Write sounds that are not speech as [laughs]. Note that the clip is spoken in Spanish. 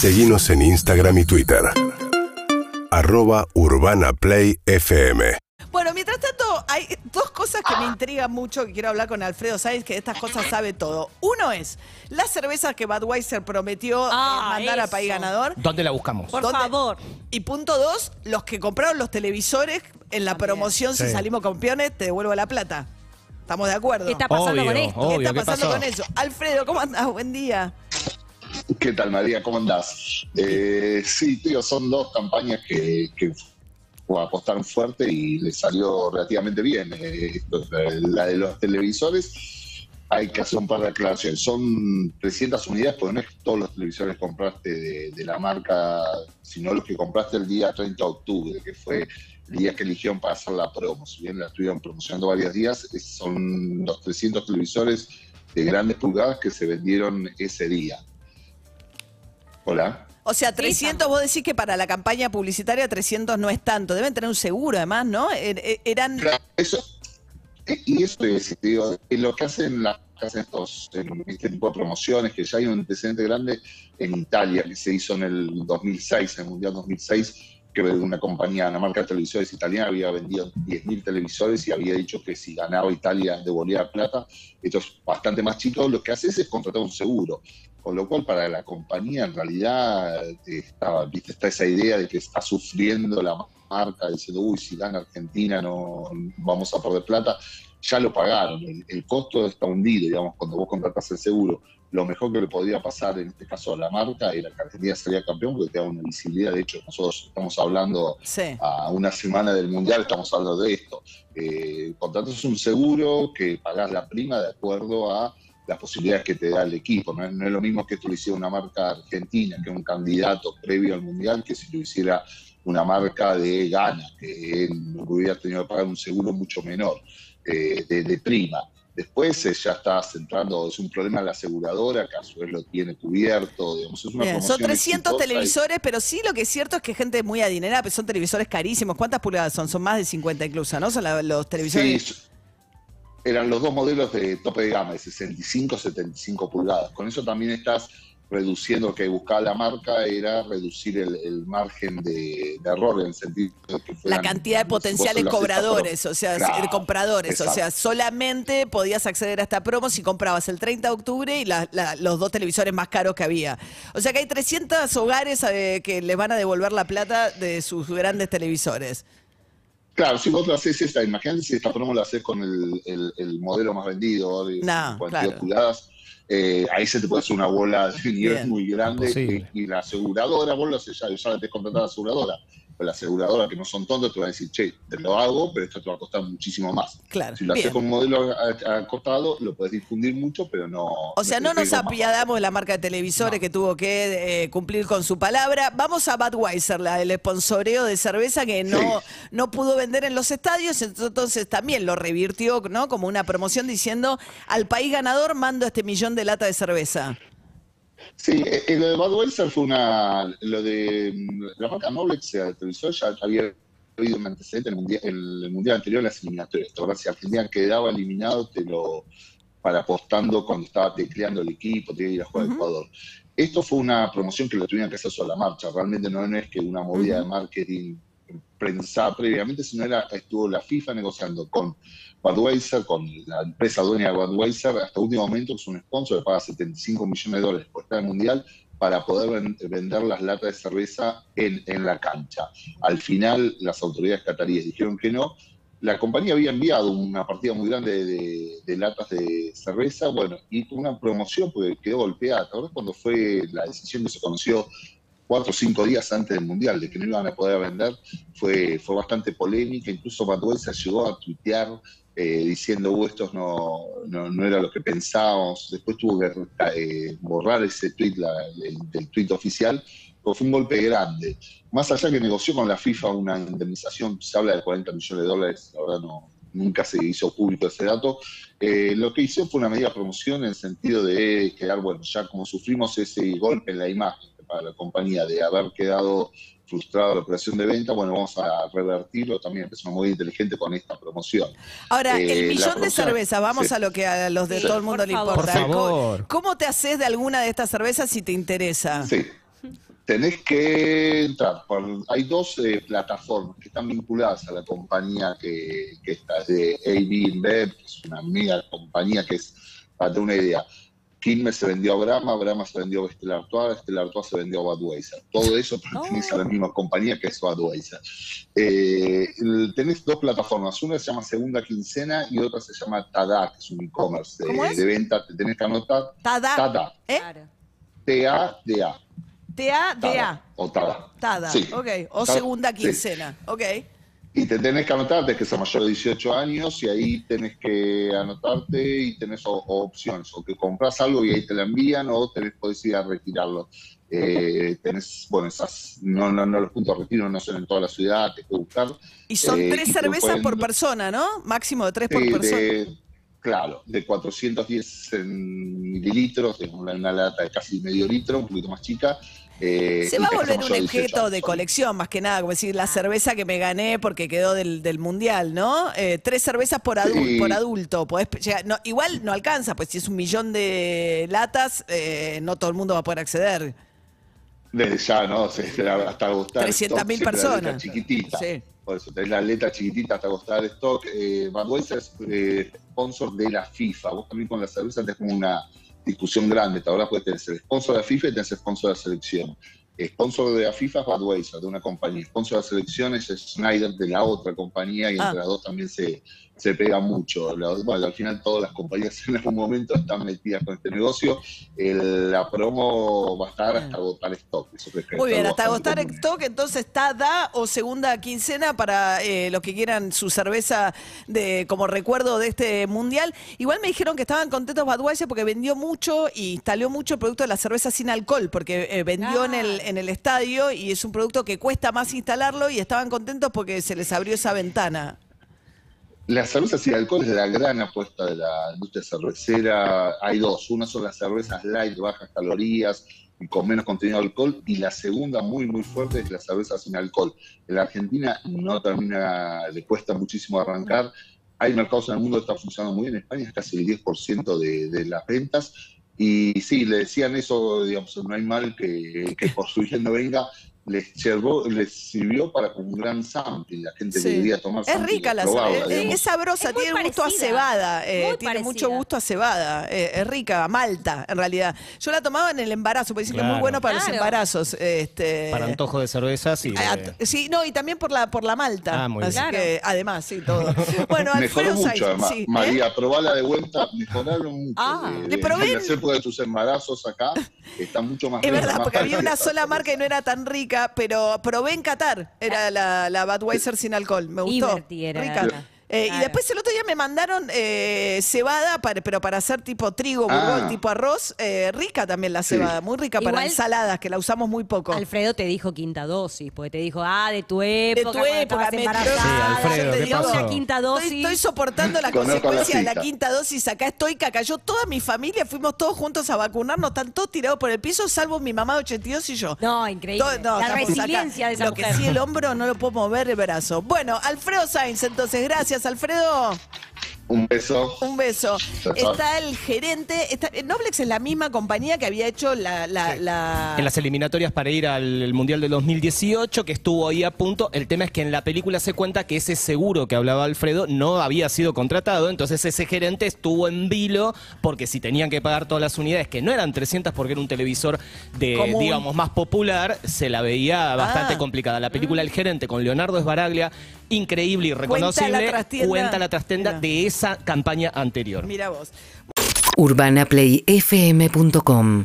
Seguimos en Instagram y Twitter. Arroba Urbana Play FM. Bueno, mientras tanto, hay dos cosas que me intrigan mucho que quiero hablar con Alfredo Sáenz, que de estas cosas sabe todo. Uno es las cervezas que Budweiser prometió eh, Ah, mandar al país eso. ganador. ¿Dónde la buscamos? Por ¿Dónde? favor. Y punto dos, los que compraron los televisores en la promoción, si Sí. salimos campeones, te devuelvo la plata. ¿Estamos de acuerdo? ¿Qué está pasando Obvio, con esto? obvio. ¿Qué está ¿qué pasando pasó? con eso? Alfredo, ¿cómo andás? Buen día. ¿Qué tal, María? ¿Cómo andás? Eh, sí, tío, son dos campañas que, apostaron fuerte y les salió relativamente bien. Eh, la de los televisores, hay que hacer un par de aclaraciones. Son 300 unidades, pero no es todos los televisores compraste de, de la marca, sino los que compraste el día 30 de octubre, que fue el día que eligieron para hacer la promo. Si bien la estuvieron promocionando varios días, son los 300 televisores de grandes pulgadas que se vendieron ese día. Hola. O sea, 300, vos decís que para la campaña publicitaria 300 no es tanto. Deben tener un seguro además, ¿no? Er- er- Eran... Claro, Eso, eh, y eso es, digo, eh, lo que hacen, la- que hacen estos, en este tipo de promociones, que ya hay un antecedente grande en Italia, que se hizo en el 2006, en el Mundial 2006, que una compañía, una marca de televisores italiana, había vendido 10.000 televisores y había dicho que si ganaba Italia devolvía la plata. Esto es bastante más chico. Lo que haces es contratar un seguro. Con lo cual, para la compañía, en realidad, está, ¿viste? está esa idea de que está sufriendo la marca, diciendo, uy, si gana Argentina no vamos a perder plata. Ya lo pagaron, el, el costo está hundido, digamos, cuando vos contratas el seguro. Lo mejor que le podía pasar, en este caso a la marca, era que Argentina sería campeón porque te da una visibilidad. De hecho, nosotros estamos hablando Sí. a una semana del Mundial estamos hablando de esto. Eh, contratas un seguro que pagás la prima de acuerdo a las posibilidades que te da el equipo. No es, no es lo mismo que esto lo hiciera una marca argentina, que un candidato previo al Mundial, que si lo hiciera una marca de Ghana, que hubiera tenido que pagar un seguro mucho menor eh, de, de prima. Después eh, ya está centrando, es un problema de la aseguradora, que a su vez lo tiene cubierto. Digamos, es una Bien, son promoción 300 exitosa y- televisores, pero sí lo que es cierto es que gente muy adinerada, pero son televisores carísimos. ¿Cuántas pulgadas son? Son más de 50 incluso, ¿no? Son la- los Sí, televisores. eran los dos modelos de tope de gama, de 65 75 pulgadas. Con eso también estás reduciendo, lo que buscaba la marca era reducir el, el margen de, de error en el sentido de que la fueran, cantidad de potenciales cobradores, o sea, Claro, compradores, o sea, solamente podías acceder a esta promo si comprabas el 30 de octubre y la- la- los dos televisores más caros que había. O sea que hay 300 hogares eh, que les van a devolver la plata de sus grandes televisores. Claro, si vos lo haces esta, imagínate si esta promo la haces con el, el- el modelo más vendido de No, 52 claro. pulgadas, eh, ahí se te puede hacer una bola de nieve muy grande Imposible. y, y la aseguradora, vos lo haces ya, ya te contratar a la aseguradora, la aseguradora que no son tontos te va a decir, che, te lo hago, pero esto te va a costar muchísimo más. Claro. Si lo bien. haces con modelo a- a- acotado, lo puedes difundir mucho, pero no... O sea, no nos apiadamos de la marca de televisores que tuvo que eh, cumplir con su palabra. Vamos a Budweiser, la, el sponsoreo de cerveza que no, Sí. no pudo vender en los estadios, entonces también lo revirtió ¿no? como una promoción diciendo al país ganador mando este millón de lata de cerveza. Sí, eh, eh, lo de Budweiser fue una. Lo de mm, la marca Noblex de televisor ya había habido un antecedente en el mundial, en el mundial anterior, las eliminatorias. Si Argentina quedaba eliminado, te lo. para apostando cuando estaba tecleando el equipo, te iba a ir a jugar a Ecuador. Esto fue una promoción que lo tuvieron que hacer sobre la marcha. Realmente no, no es que una movida de marketing pensada previamente, sino era, estuvo la FIFA negociando con Budweiser, con la empresa dueña de Budweiser, hasta último momento es un sponsor que paga 75 millones de dólares por estar en el Mundial para poder ven- vender las latas de cerveza en, en la cancha. Al final, las autoridades cataríes dijeron que no. La compañía había enviado una partida muy grande de, latas de cerveza, bueno, y una promoción porque quedó golpeada. ¿Te acuerdas cuando fue la decisión que se conoció cuatro o cinco días antes del Mundial de que no iban a poder vender? Fue, fue bastante polémica, incluso Budweiser llegó a tuitear eh, diciendo, uh, esto no, no, no era lo que pensábamos. Después tuvo que eh, borrar ese tweet, la, el, del tweet oficial, porque fue un golpe grande. Más allá que negoció con la FIFA una indemnización, se habla de 40 millones de dólares, la verdad no, nunca se hizo público ese dato. Eh, lo que hizo fue una medida promoción en el sentido de quedar, bueno, ya como sufrimos ese golpe en la imagen para la compañía de haber quedado frustrada la operación de venta, bueno, vamos a revertirlo también, es una muy inteligente con esta promoción. Ahora, Eh, el la millón de cervezas, vamos sí. a lo que a los de Sí, todo el mundo por le favor. importa. Por ¿Cómo- favor. ¿Cómo te haces de alguna de estas cervezas si te interesa? Sí. tenés que entrar. Por, hay dos eh, plataformas que están vinculadas a la compañía que, que está de AB InBev, que es una mega compañía que es, para tener una idea, Quilmes se vendió a Brahma, Brahma se vendió a Estela Artois, Estela Artois se vendió a Budweiser. Todo eso pertenece a la misma compañía que es Budweiser. Eh, tenés dos plataformas, una se llama Segunda Quincena y otra se llama Tada, que es un e-commerce ¿Cómo de, venta. Te tenés que anotar Tada. Tada, ¿Eh? T-A-D-A. T-A-D-A. O Tada. Tada. Sí. Ok. O Tada, segunda sí. quincena. Ok. Y te tenés que anotarte, que es mayor de 18 años, y ahí tenés que anotarte y tenés o- o opciones, o que compras algo y ahí te la envían, o tenés podés ir a retirarlo. Eh, tenés, bueno, esas, no, no, no, los puntos de retiro no son en toda la ciudad, te que buscar. Y son Eh, tres y cervezas pueden- por persona, ¿no? Máximo de tres por persona. de- claro, de 410 en mililitros, de una, una lata de casi medio litro, un poquito más chica. Eh, Se va a volver un de 18 objeto de colección, más que nada, como decir, la cerveza que me gané porque quedó del, del mundial, ¿no? Eh, tres cervezas por, adul- Sí. por adulto. Podés llegar- no, igual no alcanza, pues si es un millón de latas, eh, no todo el mundo va a poder acceder. Desde ya, ¿no? Se- se- hasta agotar. 300.000 stock, siempre la letra personas. chiquitita. Sí. Por eso tenés la letra chiquitita hasta agotar el stock. Eh, Budweiser es eh, sponsor de la FIFA. Vos también con la cerveza tenés como una discusión grande. Te habrás pues tenés el sponsor de la FIFA y tenés el sponsor de la selección. El sponsor de la FIFA es Budweiser, de una compañía. El sponsor de la selección es Schneider, de la otra compañía, y Ah. entre las dos también se, se pega mucho. Bueno, al final todas las compañías [laughs] en algún momento están metidas con este negocio. El- la promo va a estar hasta agotar stock. Eso creo que Muy bien, hasta agotar común. stock, entonces está da o segunda quincena para eh, los que quieran su cerveza de como recuerdo de este mundial. Igual me dijeron que estaban contentos Budweiser porque vendió mucho y instaló mucho el producto de la cerveza sin alcohol, porque eh, vendió en el, en el estadio y es un producto que cuesta más instalarlo y estaban contentos porque se les abrió esa ventana. La cerveza sin alcohol es la gran apuesta de la industria cervecera. Hay dos. Una son las cervezas light, bajas calorías y con menos contenido de alcohol. Y la segunda, muy, muy fuerte, es la cerveza sin alcohol. En la Argentina no termina, le cuesta muchísimo arrancar. Hay mercados en el mundo que están funcionando muy bien. En España es casi el 10% de, de las ventas. Y sí, le decían eso, digamos, no hay mal que, que por su bien no venga. Les, llevó, les sirvió para un gran sampling. La gente Sí. debería tomar Es rica la es sabrosa, Es muy tiene gusto a parecida. cebada, eh, tiene mucho parecida. gusto a cebada, eh, es rica, a malta en realidad. Yo la tomaba en el embarazo, porque dicen que es muy bueno para los embarazos. Este, Para antojo de cervezas y de- Sí, no, y también por la por la malta. Ah, muy Así bien. que, además, sí, todo. [laughs] Bueno, Mejoró Alfredo mucho, además. sí. ¿eh? María, probala de vuelta, mejoraron mucho. Ah. de, Le de- probé en- hacer de tus embarazos acá, está mucho más Es rica, verdad, más porque había una sola marca y no era tan rica, pero probé en Qatar. Era la, la Budweiser sin alcohol. Me gustó. Rica. La- Eh, Y después el otro día me mandaron eh, cebada, para, pero para hacer tipo trigo, Ah. tipo arroz. eh, rica también la Sí. cebada, muy rica para ensaladas, que la usamos muy poco. Alfredo te dijo quinta dosis, porque te dijo, ah, de tu época, tu cuando época, me- embarazada, Sí, Alfredo, te ¿qué digo pasó? una quinta dosis. Estoy, estoy soportando las Conozco consecuencias la de la quinta dosis. Acá estoy, que cayó toda mi familia. Fuimos todos juntos a vacunarnos. Están todos tirados por el piso, salvo mi mamá de 82 y yo. No, increíble. Todo- no, la resiliencia acá. de esa Lo mujer. que sí, el hombro no lo puedo mover el brazo. Bueno, Alfredo Sainz, entonces, gracias, Alfredo. Un beso. Un beso. Está el gerente. Está, Noblex es la misma compañía que había hecho la. la, la- en las eliminatorias para ir al el Mundial del 2018, que estuvo ahí a punto. El tema es que en la película se cuenta que ese seguro que hablaba Alfredo no había sido contratado, entonces ese gerente estuvo en vilo porque si tenían que pagar todas las unidades, que no eran 300 porque era un televisor de, Común. digamos, más popular, se la veía bastante Ah. complicada. La película El gerente con Leonardo Esbaraglia, increíble y Cuenta reconocible, la trastienda. cuenta la trastienda Mira. de esa campaña anterior. Mira vos. urbanaplayfm.com